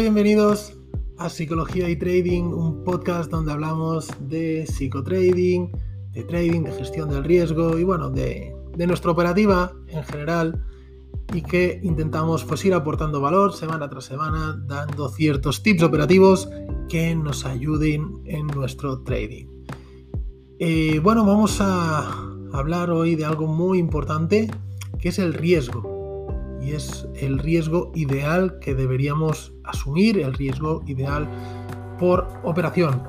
bienvenidos a Psicología y Trading, un podcast donde hablamos de psicotrading, de trading, de gestión del riesgo y bueno, de, nuestra operativa en general y que intentamos pues ir aportando valor semana tras semana, dando ciertos tips operativos que nos ayuden en nuestro trading. Eh, bueno, vamos a hablar hoy de algo muy importante que es el riesgo y es el riesgo ideal que deberíamos asumir, el riesgo ideal por operación.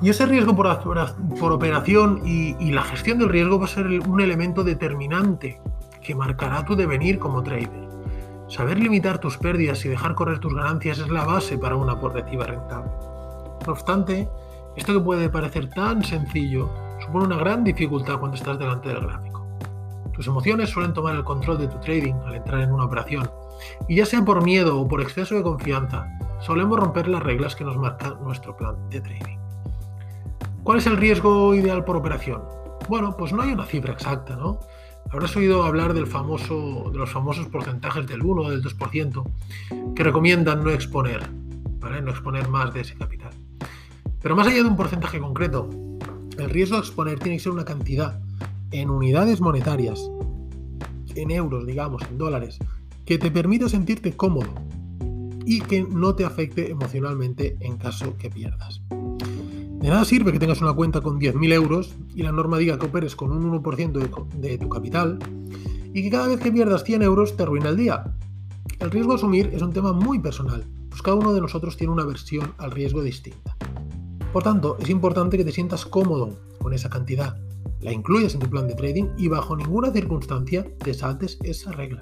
Y ese riesgo por, operación y, la gestión del riesgo va a ser un elemento determinante que marcará tu devenir como trader. Saber limitar tus pérdidas y dejar correr tus ganancias es la base para una portativa rentable. No obstante, esto que puede parecer tan sencillo supone una gran dificultad cuando estás delante del gráfico. Tus emociones suelen tomar el control de tu trading al entrar en una operación. Y ya sea por miedo o por exceso de confianza, solemos romper las reglas que nos marca nuestro plan de trading. ¿Cuál es el riesgo ideal por operación? Bueno, pues no hay una cifra exacta, ¿no? Habrás oído hablar del famoso, de los famosos porcentajes del 1 o del 2% que recomiendan no exponer, ¿vale? No exponer más de ese capital. Pero más allá de un porcentaje concreto, el riesgo de exponer tiene que ser una cantidad en unidades monetarias, en euros, digamos, en dólares, que te permita sentirte cómodo y que no te afecte emocionalmente en caso que pierdas. De nada sirve que tengas una cuenta con 10.000 euros y la norma diga que operes con un 1% de, tu capital y que cada vez que pierdas 100 euros te arruina el día. El riesgo a asumir es un tema muy personal, pues cada uno de nosotros tiene una versión al riesgo distinta. Por tanto, es importante que te sientas cómodo con esa cantidad la incluyas en tu plan de trading y bajo ninguna circunstancia te saltes esa regla.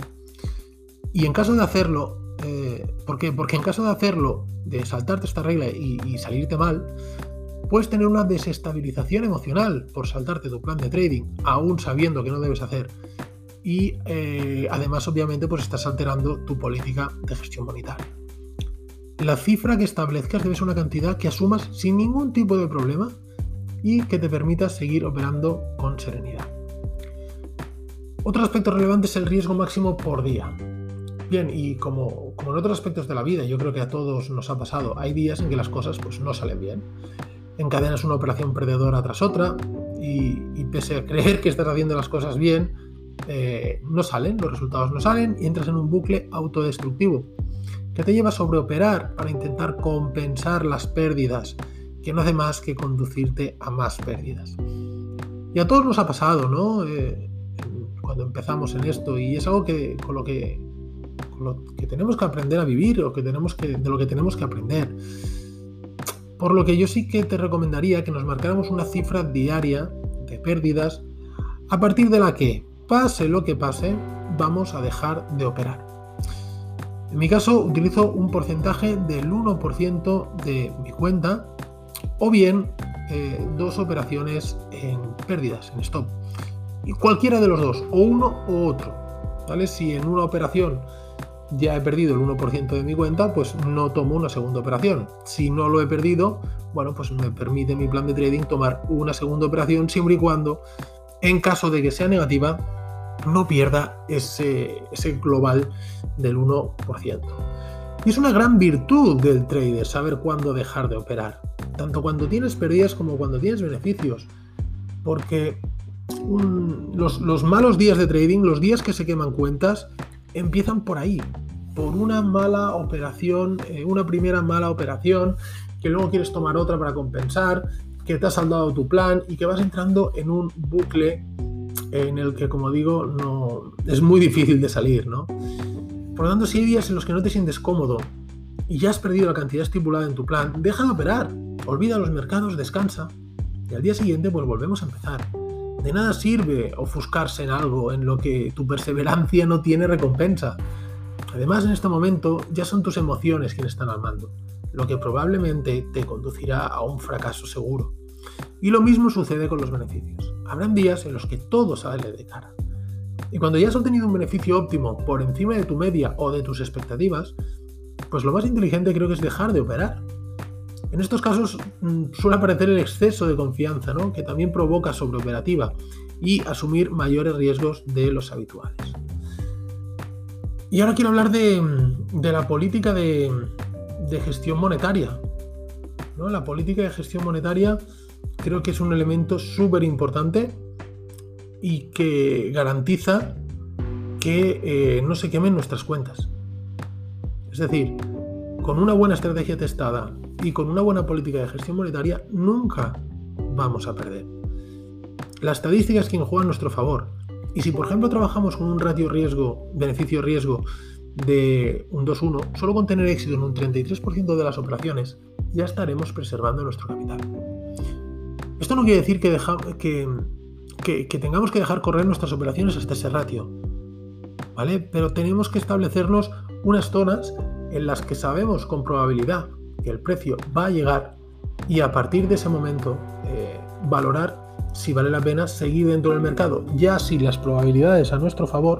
Y en caso de hacerlo, eh, ¿por qué? Porque en caso de hacerlo, de saltarte esta regla y, salirte mal, puedes tener una desestabilización emocional por saltarte tu plan de trading, aún sabiendo que no debes hacer. Y eh, además, obviamente, pues estás alterando tu política de gestión monetaria. La cifra que establezcas debe ser una cantidad que asumas sin ningún tipo de problema y que te permita seguir operando con serenidad. Otro aspecto relevante es el riesgo máximo por día. Bien, y como, como, en otros aspectos de la vida, yo creo que a todos nos ha pasado, hay días en que las cosas pues, no salen bien. Encadenas una operación perdedora tras otra y, pese a creer que estás haciendo las cosas bien, eh, no salen, los resultados no salen y entras en un bucle autodestructivo que te lleva a sobreoperar para intentar compensar las pérdidas que no hace más que conducirte a más pérdidas. Y a todos nos ha pasado, ¿no? Eh, cuando empezamos en esto, y es algo que con lo que, que tenemos que aprender a vivir o que tenemos de lo que tenemos que aprender. Por lo que yo sí que te recomendaría que nos marcáramos una cifra diaria de pérdidas a partir de la que, pase lo que pase, vamos a dejar de operar. En mi caso utilizo un porcentaje del 1% de mi cuenta o bien eh, dos operaciones en pérdidas, en stop. Y cualquiera de los dos, o uno o otro. ¿vale? Si en una operación ya he perdido el 1% de mi cuenta, pues no tomo una segunda operación. Si no lo he perdido, bueno, pues me permite mi plan de trading tomar una segunda operación siempre y cuando, en caso de que sea negativa, no pierda ese, ese global del 1%. Y es una gran virtud del trader saber cuándo dejar de operar tanto cuando tienes pérdidas como cuando tienes beneficios. Porque los, malos días de trading, los días que se queman cuentas, empiezan por ahí, por una mala operación, eh, una primera mala operación, que luego quieres tomar otra para compensar, que te has saldado tu plan y que vas entrando en un bucle en el que, como digo, no, es muy difícil de salir, ¿no? Por lo tanto, si hay días en los que no te sientes cómodo y ya has perdido la cantidad estipulada en tu plan, deja de operar olvida los mercados, descansa y al día siguiente pues volvemos a empezar. De nada sirve ofuscarse en algo en lo que tu perseverancia no tiene recompensa. Además, en este momento ya son tus emociones quienes están al mando, lo que probablemente te conducirá a un fracaso seguro. Y lo mismo sucede con los beneficios. Habrán días en los que todo sale de cara. Y cuando ya has obtenido un beneficio óptimo por encima de tu media o de tus expectativas, pues lo más inteligente creo que es dejar de operar en estos casos mm, suele aparecer el exceso de confianza, ¿no? que también provoca sobreoperativa y asumir mayores riesgos de los habituales. Y ahora quiero hablar de, la política de, de gestión monetaria. ¿no? La política de gestión monetaria creo que es un elemento súper importante y que garantiza que eh, no se quemen nuestras cuentas. Es decir, con una buena estrategia testada y con una buena política de gestión monetaria nunca vamos a perder. La estadística es quien juega a nuestro favor. Y si por ejemplo trabajamos con un ratio riesgo, beneficio-riesgo de un 2-1, solo con tener éxito en un 33% de las operaciones, ya estaremos preservando nuestro capital. Esto no quiere decir que, que, tengamos que dejar correr nuestras operaciones hasta ese ratio, ¿vale? Pero tenemos que establecernos unas zonas en las que sabemos con probabilidad que el precio va a llegar y a partir de ese momento eh, valorar si vale la pena seguir dentro del mercado, ya si las probabilidades a nuestro favor,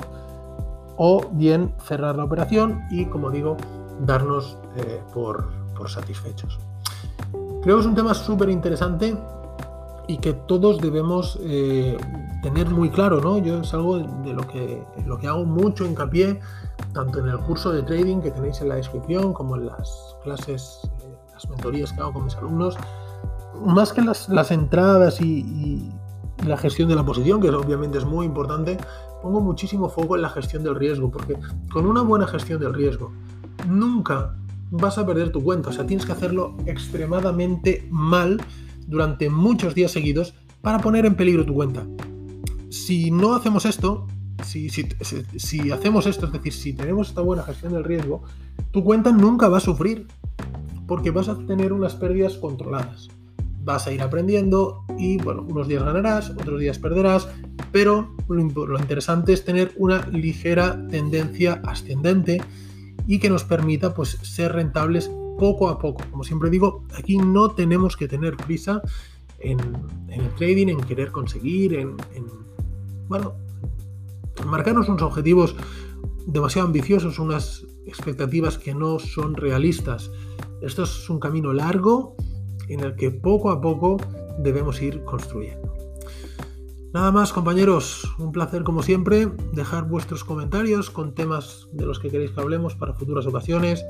o bien cerrar la operación y, como digo, darnos eh, por, satisfechos. Creo que es un tema súper interesante y que todos debemos eh, tener muy claro, ¿no? Yo es algo de lo que, lo que hago mucho hincapié, tanto en el curso de trading que tenéis en la descripción, como en las clases, eh, las mentorías que hago con mis alumnos, más que las, entradas y, la gestión de la posición, que obviamente es muy importante, pongo muchísimo foco en la gestión del riesgo, porque con una buena gestión del riesgo nunca vas a perder tu cuenta, o sea, tienes que hacerlo extremadamente mal durante muchos días seguidos para poner en peligro tu cuenta. Si no hacemos esto, si, hacemos esto, es decir, si tenemos esta buena gestión del riesgo, tu cuenta nunca va a sufrir, porque vas a tener unas pérdidas controladas vas a ir aprendiendo y bueno, unos días ganarás, otros días perderás, pero lo, interesante es tener una ligera tendencia ascendente y que nos permita pues ser rentables poco a poco. Como siempre digo, aquí no tenemos que tener prisa en, el trading, en querer conseguir, en, en bueno, marcarnos unos objetivos demasiado ambiciosos, unas expectativas que no son realistas. Esto es un camino largo en el que poco a poco debemos ir construyendo. Nada más compañeros, un placer como siempre, dejar vuestros comentarios con temas de los que queréis que hablemos para futuras ocasiones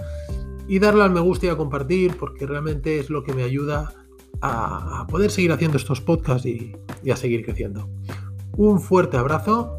y darle al me gusta y a compartir porque realmente es lo que me ayuda a, poder seguir haciendo estos podcasts y, a seguir creciendo. Un fuerte abrazo